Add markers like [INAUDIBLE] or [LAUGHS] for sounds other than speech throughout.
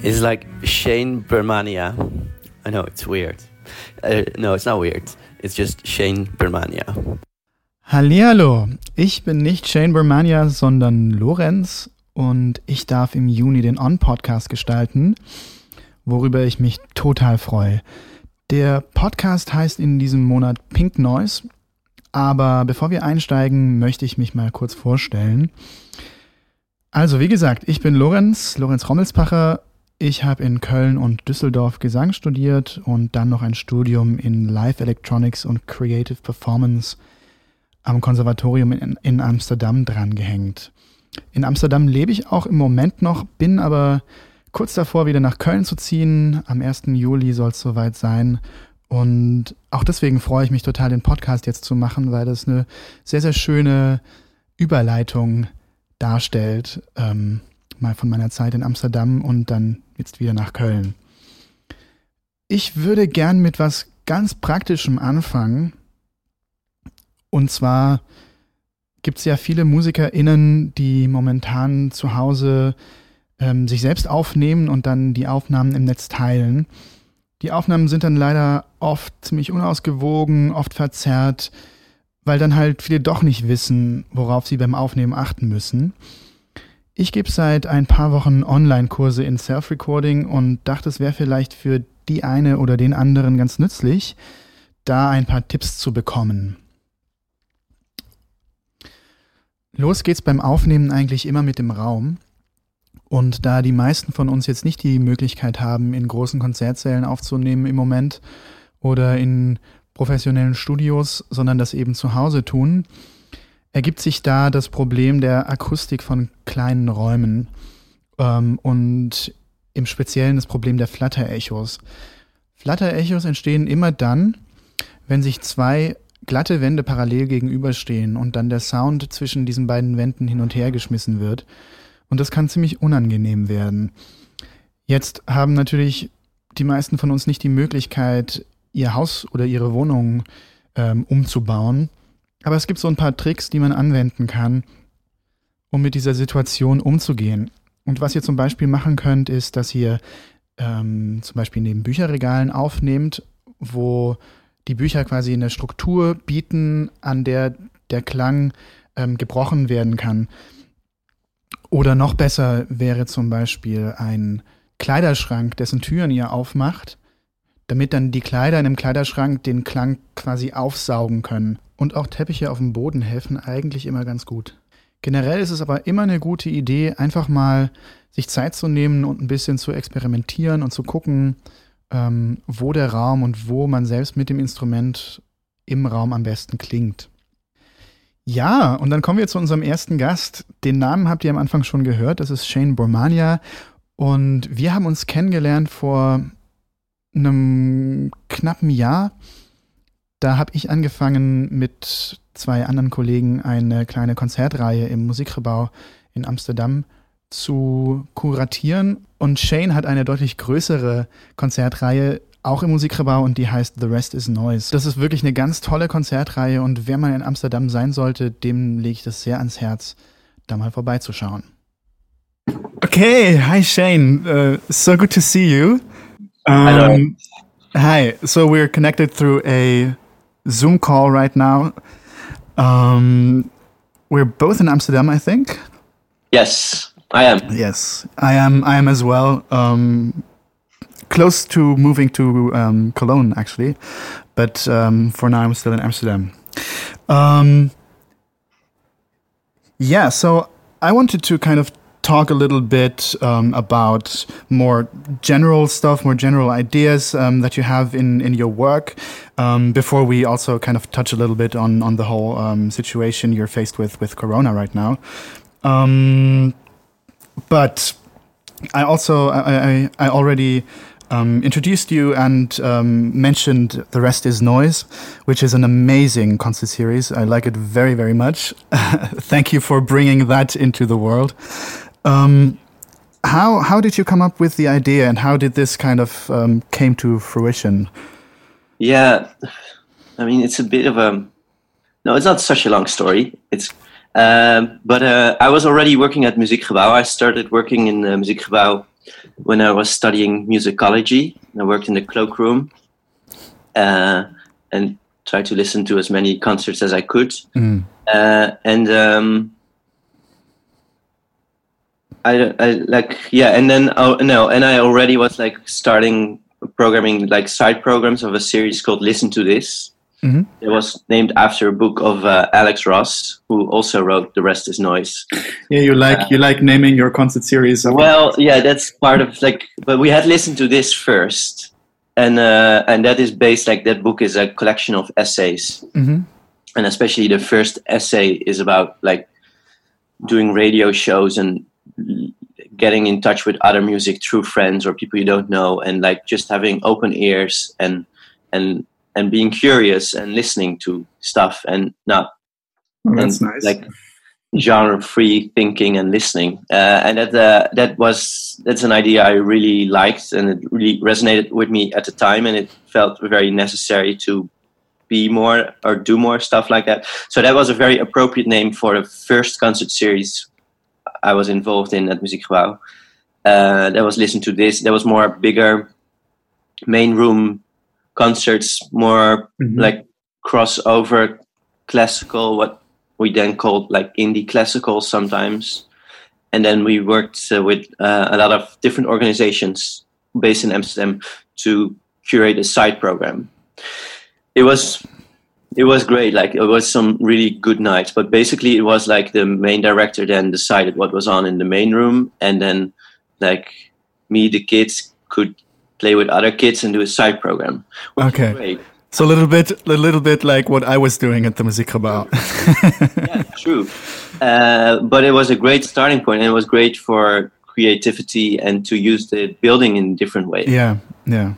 It's like Shane Bermania. I know it's weird. Uh, no, it's not weird. It's just Shane Bermania. Hallihallo, ich bin nicht Shane Bermania, sondern Lorenz und ich darf im Juni den On-Podcast gestalten, worüber ich mich total freue. Der Podcast heißt in diesem Monat Pink Noise, aber bevor wir einsteigen, möchte ich mich mal kurz vorstellen. Also, wie gesagt, ich bin Lorenz, Lorenz Rommelspacher. Ich habe in Köln und Düsseldorf Gesang studiert und dann noch ein Studium in Live Electronics und Creative Performance am Konservatorium in, in Amsterdam drangehängt. In Amsterdam lebe ich auch im Moment noch, bin aber kurz davor, wieder nach Köln zu ziehen. Am 1. Juli soll es soweit sein. Und auch deswegen freue ich mich total, den Podcast jetzt zu machen, weil das eine sehr, sehr schöne Überleitung darstellt. Ähm, mal von meiner Zeit in Amsterdam und dann jetzt wieder nach Köln. Ich würde gern mit was ganz Praktischem anfangen. Und zwar gibt es ja viele MusikerInnen, die momentan zu Hause ähm, sich selbst aufnehmen und dann die Aufnahmen im Netz teilen. Die Aufnahmen sind dann leider oft ziemlich unausgewogen, oft verzerrt, weil dann halt viele doch nicht wissen, worauf sie beim Aufnehmen achten müssen. Ich gebe seit ein paar Wochen Online-Kurse in Self-Recording und dachte, es wäre vielleicht für die eine oder den anderen ganz nützlich, da ein paar Tipps zu bekommen. Los geht's beim Aufnehmen eigentlich immer mit dem Raum. Und da die meisten von uns jetzt nicht die Möglichkeit haben, in großen Konzertsälen aufzunehmen im Moment oder in professionellen Studios, sondern das eben zu Hause tun, ergibt sich da das Problem der Akustik von kleinen Räumen ähm, und im Speziellen das Problem der Flatterechos. Flatterechos entstehen immer dann, wenn sich zwei glatte Wände parallel gegenüberstehen und dann der Sound zwischen diesen beiden Wänden hin und her geschmissen wird. Und das kann ziemlich unangenehm werden. Jetzt haben natürlich die meisten von uns nicht die Möglichkeit, ihr Haus oder ihre Wohnung ähm, umzubauen. Aber es gibt so ein paar Tricks, die man anwenden kann, um mit dieser Situation umzugehen. Und was ihr zum Beispiel machen könnt, ist, dass ihr ähm, zum Beispiel neben Bücherregalen aufnehmt, wo die Bücher quasi eine Struktur bieten, an der der Klang ähm, gebrochen werden kann. Oder noch besser wäre zum Beispiel ein Kleiderschrank, dessen Türen ihr aufmacht, damit dann die Kleider in dem Kleiderschrank den Klang quasi aufsaugen können. Und auch Teppiche auf dem Boden helfen eigentlich immer ganz gut. Generell ist es aber immer eine gute Idee, einfach mal sich Zeit zu nehmen und ein bisschen zu experimentieren und zu gucken, ähm, wo der Raum und wo man selbst mit dem Instrument im Raum am besten klingt. Ja, und dann kommen wir zu unserem ersten Gast. Den Namen habt ihr am Anfang schon gehört. Das ist Shane Bormania. Und wir haben uns kennengelernt vor einem knappen Jahr. Da habe ich angefangen mit zwei anderen Kollegen eine kleine Konzertreihe im Musikrebau in Amsterdam zu kuratieren. Und Shane hat eine deutlich größere Konzertreihe, auch im Musikrebau, und die heißt The Rest is Noise. Das ist wirklich eine ganz tolle Konzertreihe und wer mal in Amsterdam sein sollte, dem lege ich das sehr ans Herz, da mal vorbeizuschauen. Okay, hi Shane. Uh, so good to see you. Um, Hello. Hi. So we're connected through a Zoom call right now. Um, we're both in Amsterdam, I think. Yes, I am. Yes, I am. I am as well. Um, close to moving to um, Cologne, actually, but um, for now I'm still in Amsterdam. Um, yeah, so I wanted to kind of talk a little bit um, about more general stuff, more general ideas um, that you have in, in your work um, before we also kind of touch a little bit on, on the whole situation you're faced with with Corona right now. But I also I, I, I already um, introduced you and um, mentioned The Rest is Noise, which is an amazing concert series. I like it very, very much. [LAUGHS] Thank you for bringing that into the world. Um, how, how did you come up with the idea and how did this kind of um, came to fruition? Yeah, I mean, it's a bit of a no. It's not such a long story. It's um, but uh, I was already working at Muziekgebouw. I started working in uh, Muziekgebouw when I was studying musicology. I worked in the cloakroom uh, and tried to listen to as many concerts as I could. Mm. Uh, and um, I, I like yeah, and then oh no, and I already was like starting programming like side programs of a series called Listen to This. Mhm. It was named after a book of uh, Alex Ross, who also wrote "The Rest Is Noise." Yeah, you like you like naming your concert series. Well, yeah, that's part of like, but we had listened to this first, and uh, and that is based like that book is a collection of essays, hmm and especially the first essay is about like doing radio shows and getting in touch with other music through friends or people you don't know, and like just having open ears and and and being curious and listening to stuff and not Oh, that's and, nice. like genre free thinking and listening. Uh, and that uh, that was that's an idea i really liked and it really resonated with me at the time and it felt very necessary to be more or do more stuff like that. So that was a very appropriate name for the first concert series i was involved in at muziekgebouw uh, that was listen to this that was more bigger main room concerts more Mhm. like crossover classical, what we then called like indie classical sometimes. And then we worked uh, with uh, a lot of different organizations based in Amsterdam to curate a side program. It was it was great. Like it was some really good nights, but basically it was like the main director then decided what was on in the main room, and then like me, the kids could play with other kids and do a side program. Okay. great. So a little bit, a little bit like what I was doing at the Muziekgebouw. yeah, true. Uh, but it was a great starting point, and it was great for creativity and to use the building in different ways. yeah, yeah.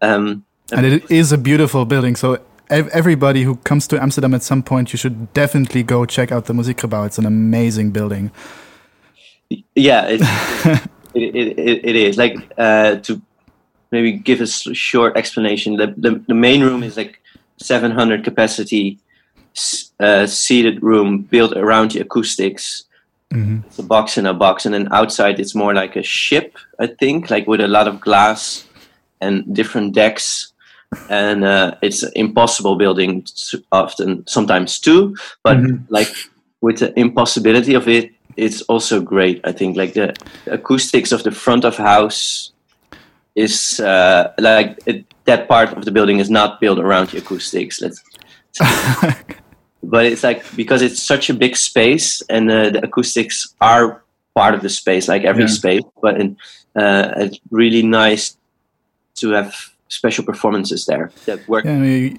Um, And it is a beautiful building. So ev- everybody who comes to Amsterdam at some point, you should definitely go check out the Muziekgebouw. It's an amazing building. yeah, it, [LAUGHS] it, it, it, it is like uh, to maybe give a short explanation. The, the the main room is like 700 capacity uh, seated room built around the acoustics. Mm-hmm. it's a box in a box, and then outside it's more like a ship, I think, like with a lot of glass and different decks. And uh, it's an impossible building, often sometimes too. But Mhm. like with the impossibility of it, it's also great. I think like the acoustics of the front of house is uh, like it, that part of the building is not built around the acoustics. Let's [LAUGHS] but it's like because it's such a big space and uh, the acoustics are part of the space like every Yeah. space but in, uh, it's really nice to have special performances there that work Yeah, you,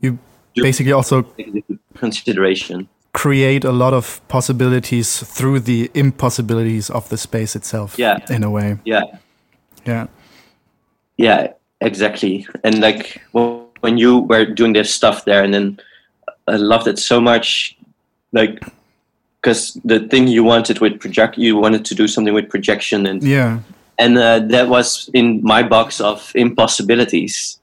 you basically also consideration create a lot of possibilities through the impossibilities of the space itself. Yeah. in a way. yeah Yeah. Yeah exactly and like when you were doing this stuff there and then i loved it so much like because the thing you wanted with project you wanted to do something with projection and Yeah. and uh, that was in my box of impossibilities.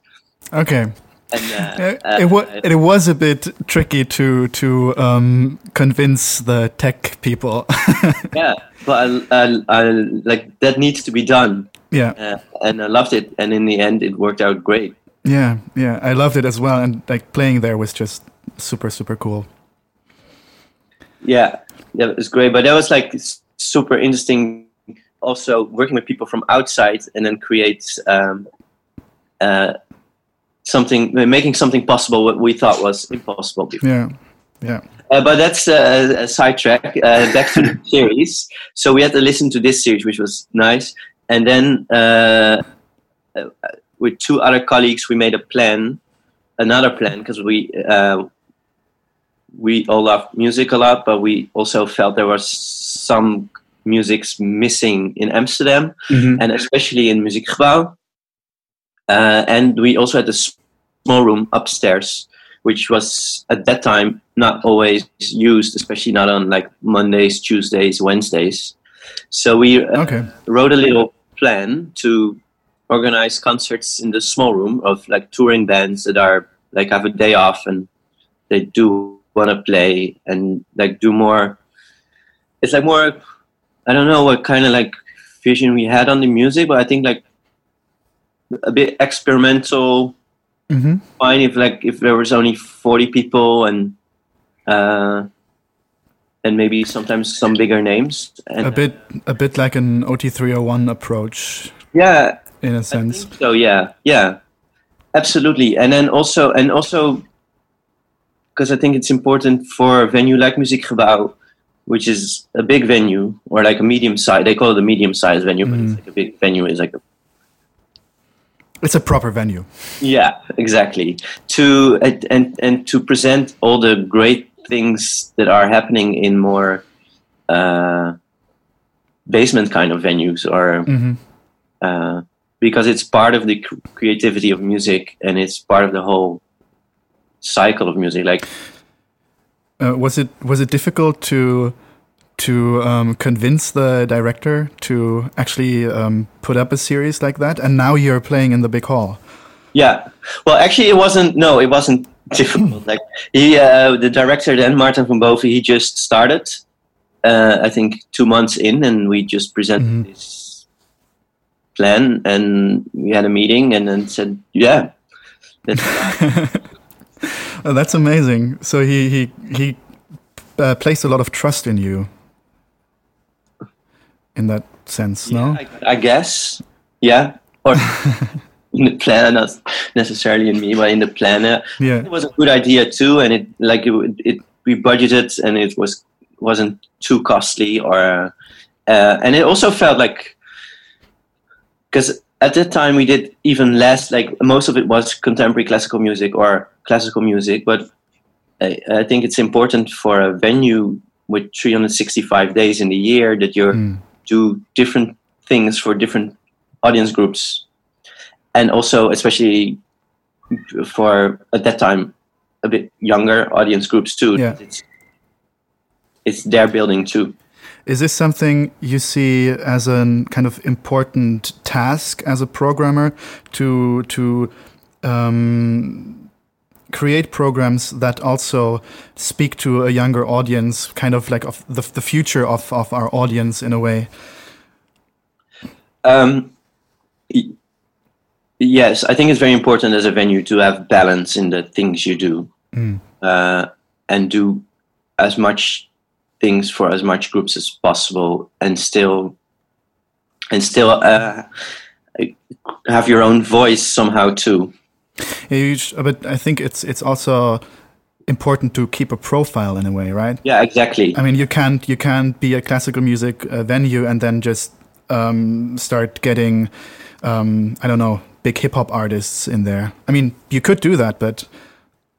Okay. And uh, [LAUGHS] Uh, it, wa- it was a bit tricky to to um, convince the tech people. [LAUGHS] yeah, but I, I, I, like that needs to be done, yeah, uh, and I loved it. And in the end, it worked out great. yeah, yeah. I loved it as well, and like playing there was just super super cool. Yeah, yeah, it was great. But that was like super interesting. Also, working with people from outside and then create um, uh, something, making something possible what we thought was impossible before. Yeah, yeah. Uh, but that's uh, a sidetrack. Uh, back to the [LAUGHS] series. So we had to listen to this series, which was nice. And then uh, uh, with two other colleagues, we made a plan, another plan, because we uh, we all love music a lot, but we also felt there was some musics missing in Amsterdam Mhm. and especially in Muziekgebouw. Uh, and we also had a small room upstairs, which was at that time not always used, especially not on like Mondays, Tuesdays, Wednesdays. So we uh, Okay. wrote a little plan to organize concerts in the small room of like touring bands that are like have a day off and they do want to play and like do more. It's like more. I don't know what kind of like vision we had on the music, but I think like a bit experimental. Mm-hmm. Fine if like if there was only forty people and uh, and maybe sometimes some bigger names. And, a bit, a bit like an OT three hundred one approach. Yeah, in a sense. So yeah, yeah, absolutely. And then also, and also, because I think it's important for a venue like Muziekgebouw, which is a big venue or like a medium size. They call it a medium size venue, mm. but it's like a big venue. Is like a it's a proper venue. Yeah, exactly. To and and, to present all the great things that are happening in more uh, basement kind of venues or mm-hmm. uh, because it's part of the creativity of music and it's part of the whole cycle of music like uh, was it was it difficult to to um, convince the director to actually um, put up a series like that and now you're playing in the big hall. Yeah. Well actually it wasn't no it wasn't [LAUGHS] difficult. Like he uh, the director then Maarten van Boven he just started uh, i think two months in and we just presented mm -hmm. this plan and we had a meeting and then said yeah that's, [LAUGHS] oh, that's amazing. So he he he uh, placed a lot of trust in you in that sense yeah, no I, I, guess. Yeah. Or [LAUGHS] in the planner not necessarily in me but in the planner. Yeah. It was a good idea too and it like it, it we budgeted and it was wasn't too costly or uh, and it also felt like because at that time we did even less like most of it was contemporary classical music or classical music but I, I think it's important for a venue with 365 days in the year that you mm. Do different things for different audience groups. And also especially for at that time a bit younger audience groups too. Yeah. it's it's their building too. Is this something you see as a kind of important task as a programmer to to um, create programs that also speak to a younger audience, kind of like of the, the future of, of our audience in a way? Um, yes, I think it's very important as a venue to have balance in the things you do mm. uh, and do as much things for as much groups as possible and still and still uh, have your own voice somehow too. Yeah, but I think it's it's also important to keep a profile in a way, right? Yeah, exactly. I mean, you can't you can't be a classical music uh, venue and then just um, start getting um, I don't know big hip hop artists in there. I mean, you could do that, but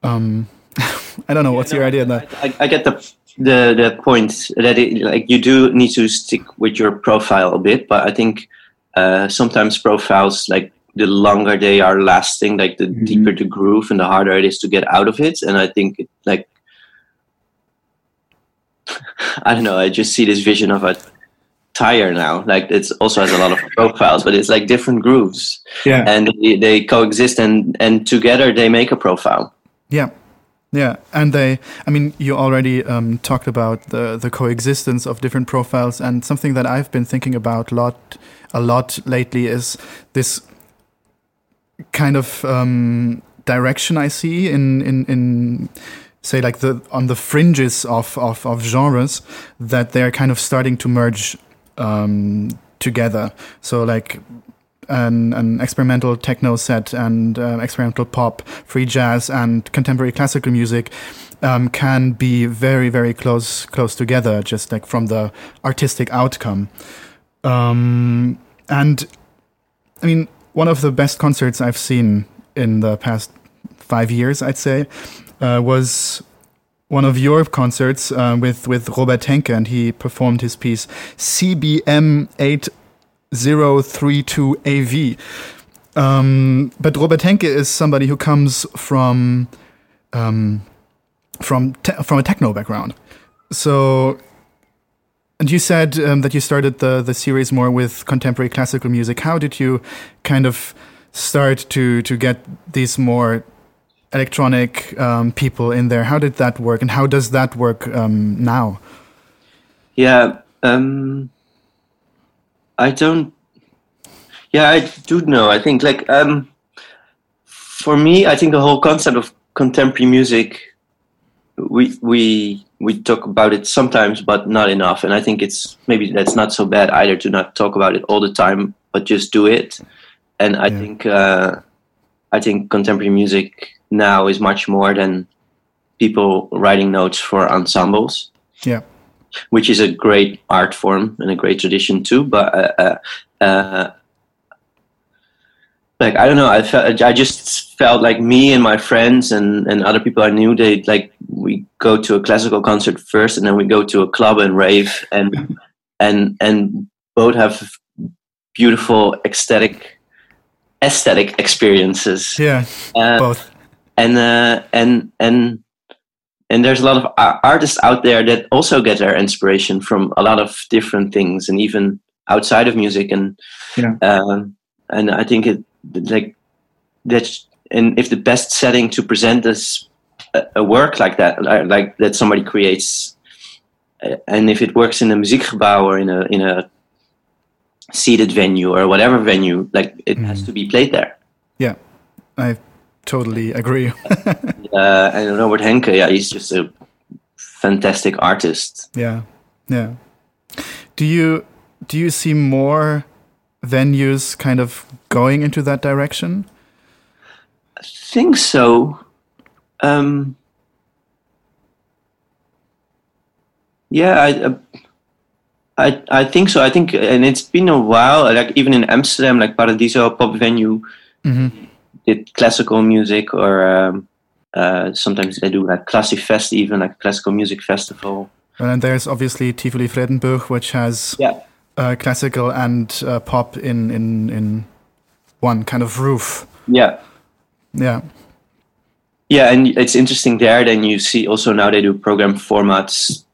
um, [LAUGHS] I don't know. What's yeah, no, your idea that? I, I, get the the the point that it, like you do need to stick with your profile a bit, but I think uh, sometimes profiles like the longer they are lasting, like the mm-hmm. deeper the groove and the harder it is to get out of it. And I think like [LAUGHS] I don't know, I just see this vision of a tire now. Like it's also has a lot of profiles, but it's like different grooves. Yeah. And they, they coexist and and together they make a profile. Yeah. Yeah, and they, I mean, you already um, talked about the the coexistence of different profiles, and something that I've been thinking about a lot, a lot lately is this kind of um, direction I see in in in say like the on the fringes of of, of genres that they're kind of starting to merge um, together. So like an, an experimental techno set and uh, experimental pop, free jazz, and contemporary classical music um, can be very, very close close together, just like from the artistic outcome. Um, and I mean, one of the best concerts I've seen in the past five years, I'd say, uh, was one of your concerts uh, with with Robert Henke, and he performed his piece CBM eight 032AV. Um, but Robert Henke is somebody who comes from um, from from a techno background. So, and you said um, that you started the the series more with contemporary classical music. How did you kind of start to to get these more electronic um, people in there. How did that work, and how does that work um, now? Yeah, um, I don't. Yeah, I do know. I think like um, for me, I think the whole concept of contemporary music, we we we talk about it sometimes, but not enough. And I think it's maybe that's not so bad either to not talk about it all the time, but just do it. And I Yeah. think uh, I think contemporary music now is much more than people writing notes for ensembles Yeah, which is a great art form and a great tradition too. But uh, uh, uh, like I don't know, I felt I just felt like me and my friends and and other people I knew they like we go to a classical concert first and then we go to a club and rave and and and both have beautiful ecstatic aesthetic experiences yeah, uh, both. and uh, and and and there's a lot of artists out there that also get their inspiration from a lot of different things and even outside of music and Yeah. um, and I think it like that's and if the best setting to present this a, a work like that like, like that somebody creates uh, and if it works in a muziekgebouw or in a in a seated venue or whatever venue like it has to be played there Yeah, I totally agree. [LAUGHS] uh, and Robert Henke, yeah, he's just a fantastic artist. yeah, yeah. Do you do you see more venues kind of going into that direction? I think so. Um, yeah, I, uh, I, I think so. I think, and it's been a while. Like even in Amsterdam, like Paradiso a pop venue Mhm. did classical music, or um, uh, sometimes they do like Classic Fest, even like classical music festival. And there's obviously Tivoli Vredenburg, which has Yeah, uh, classical and uh, pop in, in in one kind of roof. yeah. Yeah, Yeah, and it's interesting there. Then you see also now they do program formats,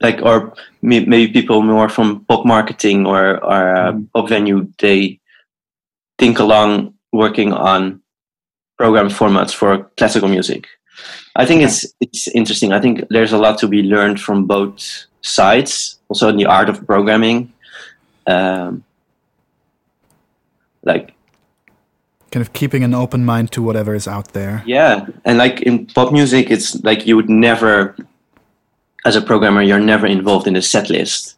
like or maybe people more from pop marketing or or uh, pop venue. They think along working on program formats for classical music. I think it's it's interesting. I think there's a lot to be learned from both sides. Also in the art of programming, um, like kind of keeping an open mind to whatever is out there. Yeah, and like in pop music, it's like you would never, as a programmer, you're never involved in the set list,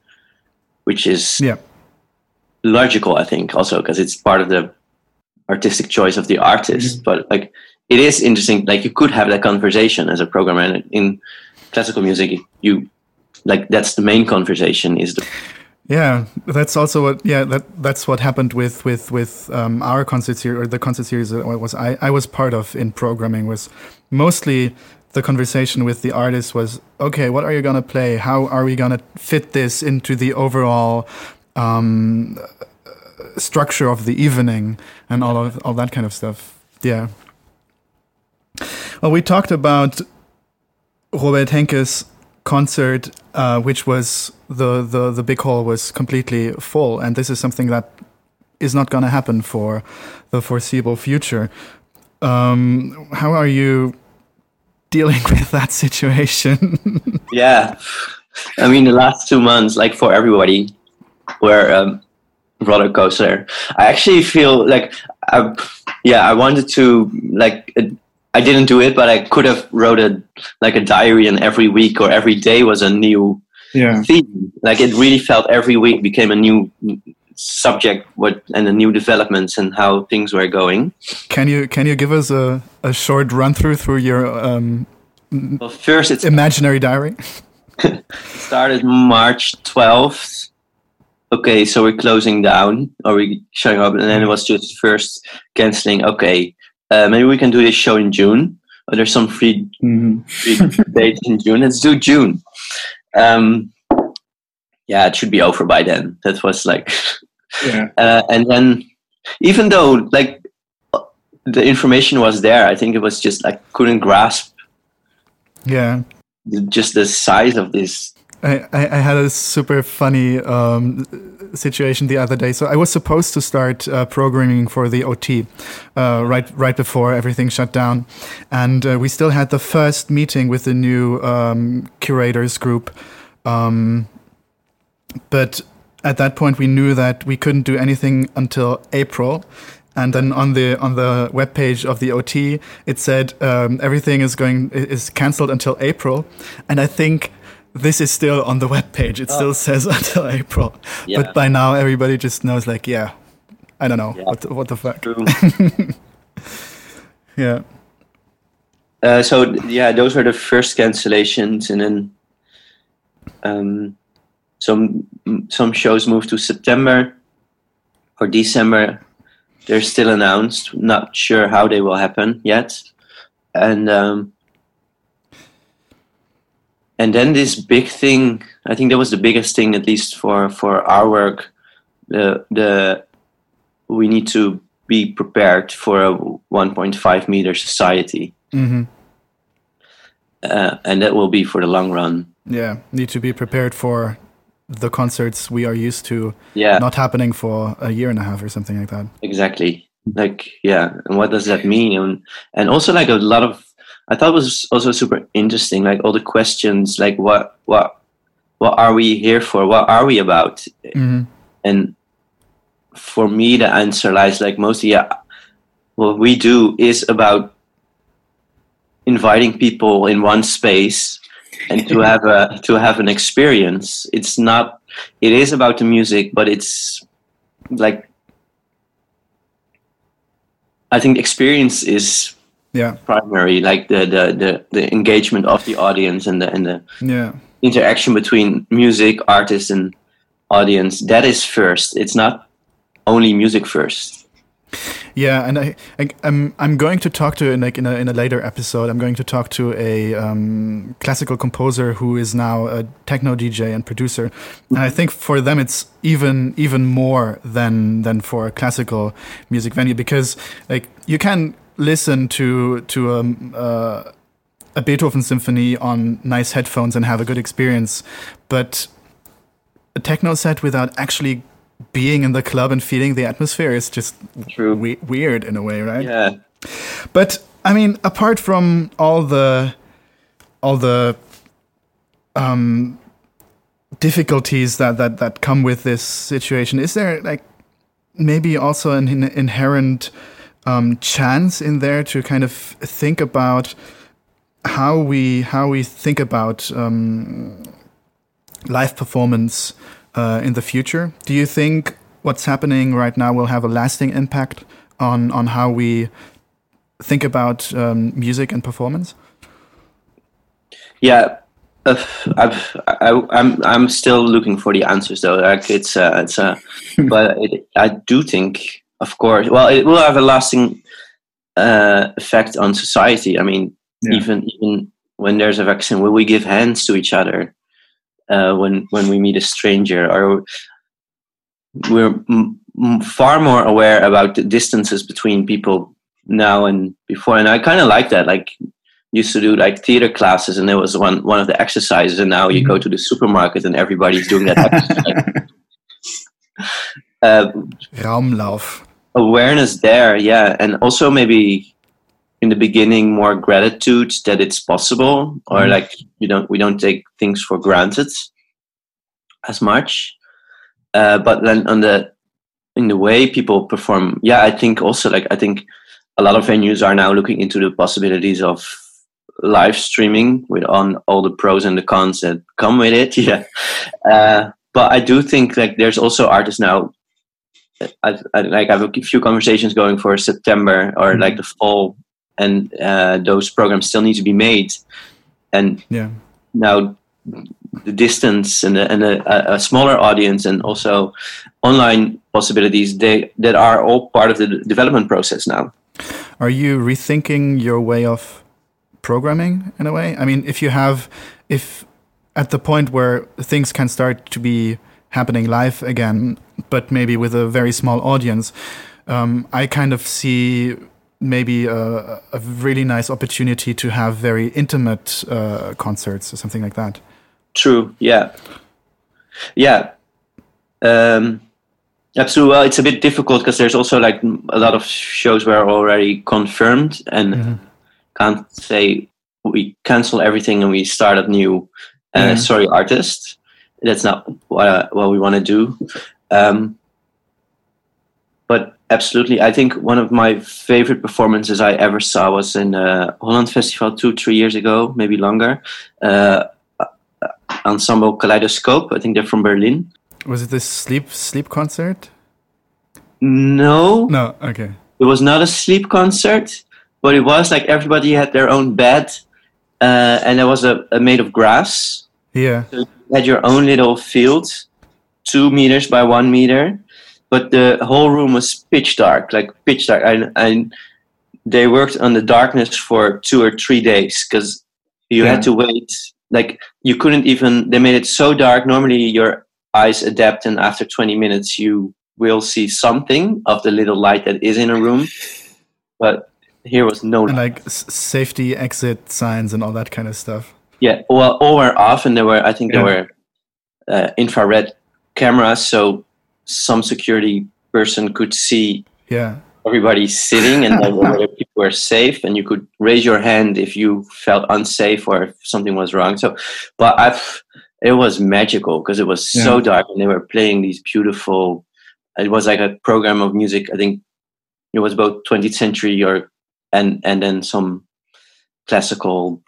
which is Yeah, logical, I think, also because it's part of the artistic choice of the artist. But like, it is interesting. Like, you could have that conversation as a programmer, and in classical music, you like that's the main conversation is the yeah. That's also what. Yeah, that that's what happened with with with um, our concert series or the concert series that I was I I was part of in programming was mostly the conversation with the artist was okay. What are you gonna play? How are we gonna fit this into the overall um, structure of the evening and all of all that kind of stuff? Yeah. Well, we talked about Robert Henke's concert, uh, which was the, the the big hall was completely full, and this is something that is not going to happen for the foreseeable future. Um, how are you dealing [LAUGHS] with that situation? [LAUGHS] Yeah, I mean the last two months, like for everybody, were um, roller coaster. I actually feel like, I, yeah, I wanted to like. I didn't do it, but I could have wrote a like a diary, and every week or every day was a new Yeah. theme. Like it really felt every week became a new subject, what and the new developments and how things were going. can you can you give us a, a short run through through your um, Well, first it's imaginary diary? [LAUGHS] started March 12th. Okay, so we're closing down, or we showing up, and then it was just first canceling. Okay, uh, maybe we can do this show in June. Oh, there's some free, hmm free [LAUGHS] dates in June. Let's do June. Um, yeah, it should be over by then. That was like, [LAUGHS] Yeah. uh, and then even though like the information was there, I think it was just I couldn't grasp Yeah. just the size of this I, I, I had a super funny um, situation the other day. So I was supposed to start uh, programming for the OT uh, right right before everything shut down, and uh, we still had the first meeting with the new um, curators group. Um, but at that point, we knew that we couldn't do anything until April. And then on the on the web page of the OT, it said um, everything is going is cancelled until April. And I think this is still on the web page. It still says [LAUGHS] until April. Yeah. But by now, everybody just knows, like, yeah, I don't know Yeah. what the, what the fuck. [LAUGHS] Yeah. Uh, so yeah, those were the first cancellations, and then um, some some shows moved to September or December. They're still announced. Not sure how they will happen yet, and um, and then this big thing. I think that was the biggest thing, at least for for our work. The the we need to be prepared for a 1.5 meter society hmm uh, and that will be for the long run. Yeah. Need to be prepared for the concerts we are used to Yeah, not happening for a year and a half or something like that. exactly. Like, yeah, and what does that mean? And and also like a lot of, I thought was also super interesting. Like all the questions, like what what what are we here for? What are we about? hmm And for me, the answer lies like mostly, yeah, what we do is about inviting people in one space and to [LAUGHS] have a to have an experience. It's not. It is about the music, but it's like I think experience is Yeah. primary, like the the the, the engagement of the audience and the and the Yeah. interaction between music, artist, and audience. That is first. It's not only music first. Yeah, and I, I I'm I'm going to talk to in like in a in a later episode. I'm going to talk to a um, classical composer who is now a techno DJ and producer, and I think for them it's even even more than than for a classical music venue because like you can listen to to um, uh, a Beethoven symphony on nice headphones and have a good experience, but a techno set without actually being in the club and feeling the atmosphere is just True. we- weird in a way, right? Yeah. But I mean, apart from all the all the um, difficulties that, that that come with this situation, is there like maybe also an in- inherent um, chance in there to kind of think about how we how we think about um, live performance uh, in the future? Do you think what's happening right now will have a lasting impact on on how we think about um, music and performance? Yeah. Uh, I've, I, I'm I'm still looking for the answers though. Like it's uh, it's uh, [LAUGHS] but it, I do think, of course, well, it will have a lasting uh, effect on society. I mean, Yeah. even even when there's a vaccine, will we give hands to each other uh, when when we meet a stranger? Or we're m- m- far more aware about the distances between people now and before, and I kind of like that. Like used to do like theater classes, and there was one one of the exercises, and now you go to the supermarket and everybody's doing that [LAUGHS] exercise. uh, Raumlauf. Awareness there yeah and also maybe in the beginning more gratitude that it's possible or Mhm. like you don't we don't take things for granted as much uh, but then on the in the way people perform yeah i think also like i think a lot of venues are now looking into the possibilities of live streaming with on all the pros and the cons that come with it [LAUGHS] yeah uh, but i do think like there's also artists now I, I like I have a few conversations going for September or like the fall, and uh, those programs still need to be made. And Yeah. now the distance and, the, and a, a smaller audience and also online possibilities they that are all part of the development process now. Are you rethinking your way of programming in a way? I mean, if you have, if at the point where things can start to be happening live again, but maybe with a very small audience, um, I kind of see maybe a, a really nice opportunity to have very intimate uh, concerts or something like that. True. Yeah. Yeah. Um, absolutely. Well, it's a bit difficult because there's also like a lot of shows were already confirmed, and Mhm. can't say we cancel everything and we start at new. Uh, Yeah. Sorry, artist. That's not what uh, what we want to do. Um, but absolutely, I think one of my favorite performances I ever saw was in uh, Holland Festival two, three years ago, maybe longer. Uh, ensemble Kaleidoskop. I think they're from Berlin. Was it this sleep sleep concert? No, No. Okay. it was not a sleep concert, but it was like everybody had their own bed, uh, and it was a, a made of grass. Yeah. You had your own little field, two meters by one meter, but the whole room was pitch dark, like pitch dark. And, and they worked on the darkness for two or three days because you Yeah. had to wait. Like you couldn't even. They made it so dark. Normally your eyes adapt, and after 20 minutes you will see something of the little light that is in a room. But here was no And like safety exit signs and all that kind of stuff. Yeah, well, all were off, and there were I think there Yeah. were uh, infrared cameras, so some security person could see Yeah. everybody sitting, and [LAUGHS] whether people were safe, and you could raise your hand if you felt unsafe or if something was wrong. So, but I've it was magical because it was so dark, and they were playing these beautiful. It was like a program of music. I think it was about 20th century or and and then some classical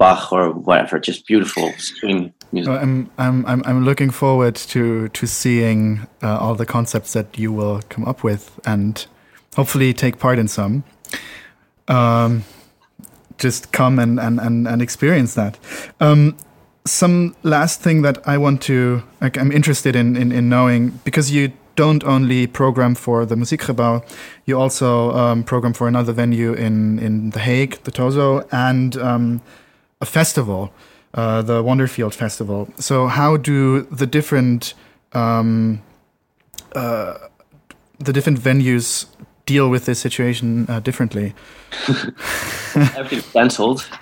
Bach or whatever, just beautiful string music. I'm I'm I'm looking forward to to seeing uh, all the concepts that you will come up with and hopefully take part in some. Um, just come and and and, and experience that. Um, some last thing that I want to like I'm interested in in, in knowing because you don't only program for the Muziekgebouw, you also um, program for another venue in in The Hague, the Korzo, and um, a festival, uh, the Wonderfeel Festival. So, how do the different um, uh, the different venues deal with this situation uh, differently? [LAUGHS] Everything's cancelled. [LAUGHS]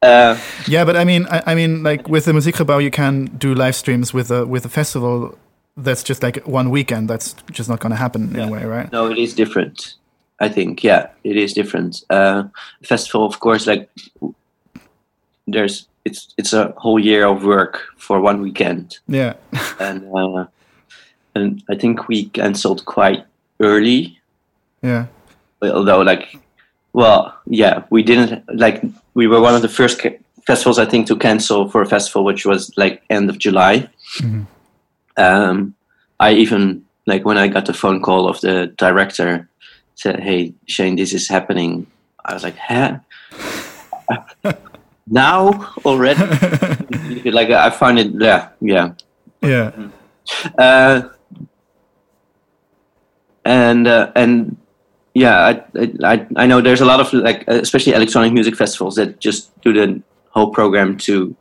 Uh, Yeah, but I mean, I, I mean, like with the Muziekgebouw, you can do live streams. With a with a festival, that's just like one weekend. That's just not going to happen in a way, right? no, it is different. I think, yeah, it is different. Uh, festival, of course, like there's it's it's a whole year of work for one weekend, Yeah, [LAUGHS] and uh, and I think we cancelled quite early. yeah, although like well yeah we didn't like we were one of the first ca- festivals i think to cancel for a festival which was like end of july. Mhm. um i even like when i got the phone call of the director said hey shane this is happening. I was like huh [LAUGHS] [LAUGHS] now already [LAUGHS] like i find it yeah yeah yeah, uh, and uh, and yeah, I, I I know there's a lot of like especially electronic music festivals that just do the whole program to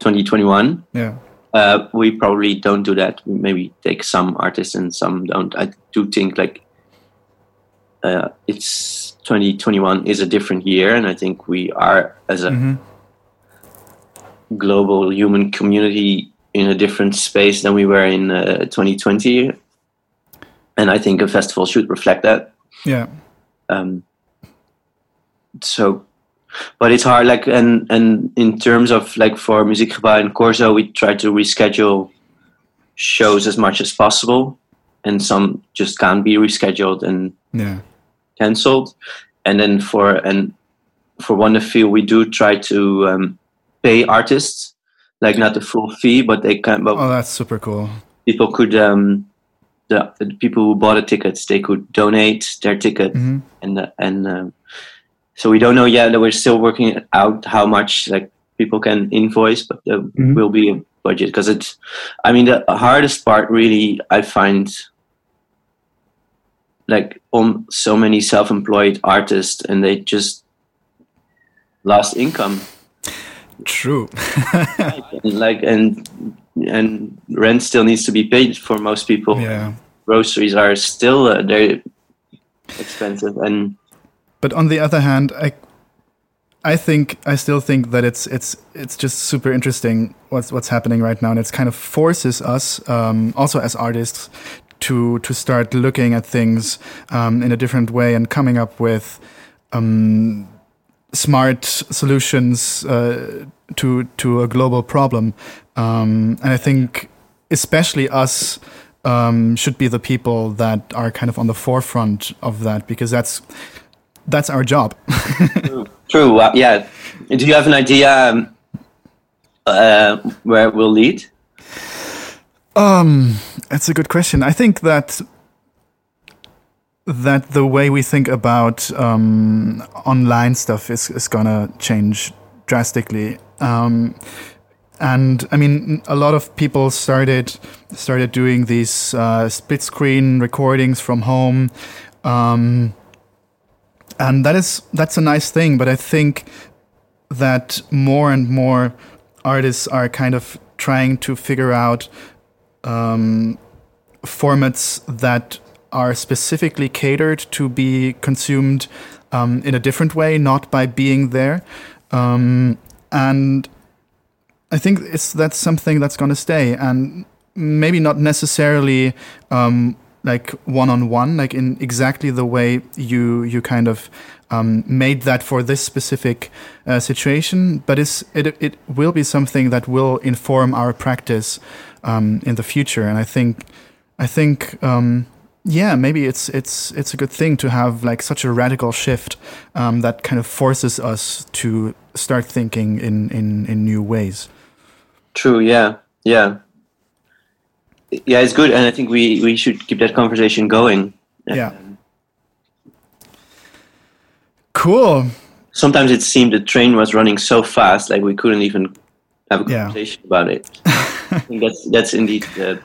2021. yeah, Uh, we probably don't do that. We maybe take some artists and some don't. I do think like uh, it's 2021 is a different year, and I think we are as a hmm global human community in a different space than we were in uh, 2020 and i think a festival should reflect that. Yeah, um, so but it's hard like and and in terms of like for muziekgebouw and Korzo we try to reschedule shows as much as possible and some just can't be rescheduled and yeah, cancelled. And then for and for Wonderfeel we do try to um, pay artists like not the full fee but they can but Oh, that's super cool. people could um the, the people who bought the tickets they could donate their ticket hmm and uh, and um, so we don't know yet that we're still working out how much like people can invoice but there Mhm. will be a budget because it's i mean the hardest part really i find like on so many self-employed artists and they just lost income True. [LAUGHS] like and and rent still needs to be paid for most people yeah. groceries are still uh, they're expensive and But on the other hand, I I think I still think that it's it's it's just super interesting what's what's happening right now, and it's kind of forces us um, also as artists to to start looking at things um, in a different way and coming up with um, smart solutions uh, to to a global problem. Um, and I think especially us um, should be the people that are kind of on the forefront of that because that's that's our job. [LAUGHS] True. True. Uh, yeah. Do you have an idea um, uh, where it will lead? Um, that's a good question. I think that that the way we think about um, online stuff is is gonna change drastically. Um, and I mean, a lot of people started started doing these uh, split screen recordings from home. Um, and that is that's a nice thing but i think that more and more artists are kind of trying to figure out um, formats that are specifically catered to be consumed um, in a different way, not by being there. Um, and I think it's that's something that's going to stay, and maybe not necessarily um, like one on one, like in exactly the way you you kind of um, made that for this specific uh, situation. But it's, it it will be something that will inform our practice um, in the future. And I think I think um, yeah, maybe it's it's it's a good thing to have like such a radical shift um, that kind of forces us to start thinking in in in new ways. True. Yeah. Yeah yeah, it's good, and I think we we should keep that conversation going. Yeah. Cool. Sometimes it seemed the train was running so fast, like we couldn't even have a conversation yeah. about it. [LAUGHS] I think that's that's indeed. Uh,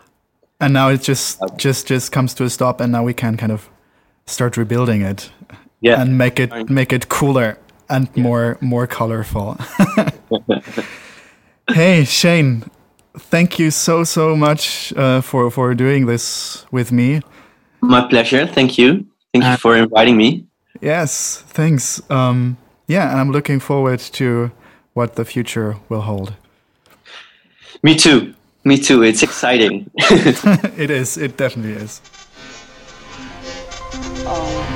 and now it just just just comes to a stop, and now we can kind of start rebuilding it. Yeah. And make it make it cooler and yeah. more more colorful. [LAUGHS] [LAUGHS] hey Shane, thank you so so much uh, for for doing this with me. My pleasure. Thank you. Thank you for inviting me. Yes, thanks. Um, yeah, and I'm looking forward to what the future will hold. Me too. Me too. It's exciting. [LAUGHS] [LAUGHS] it is. It definitely is. Oh,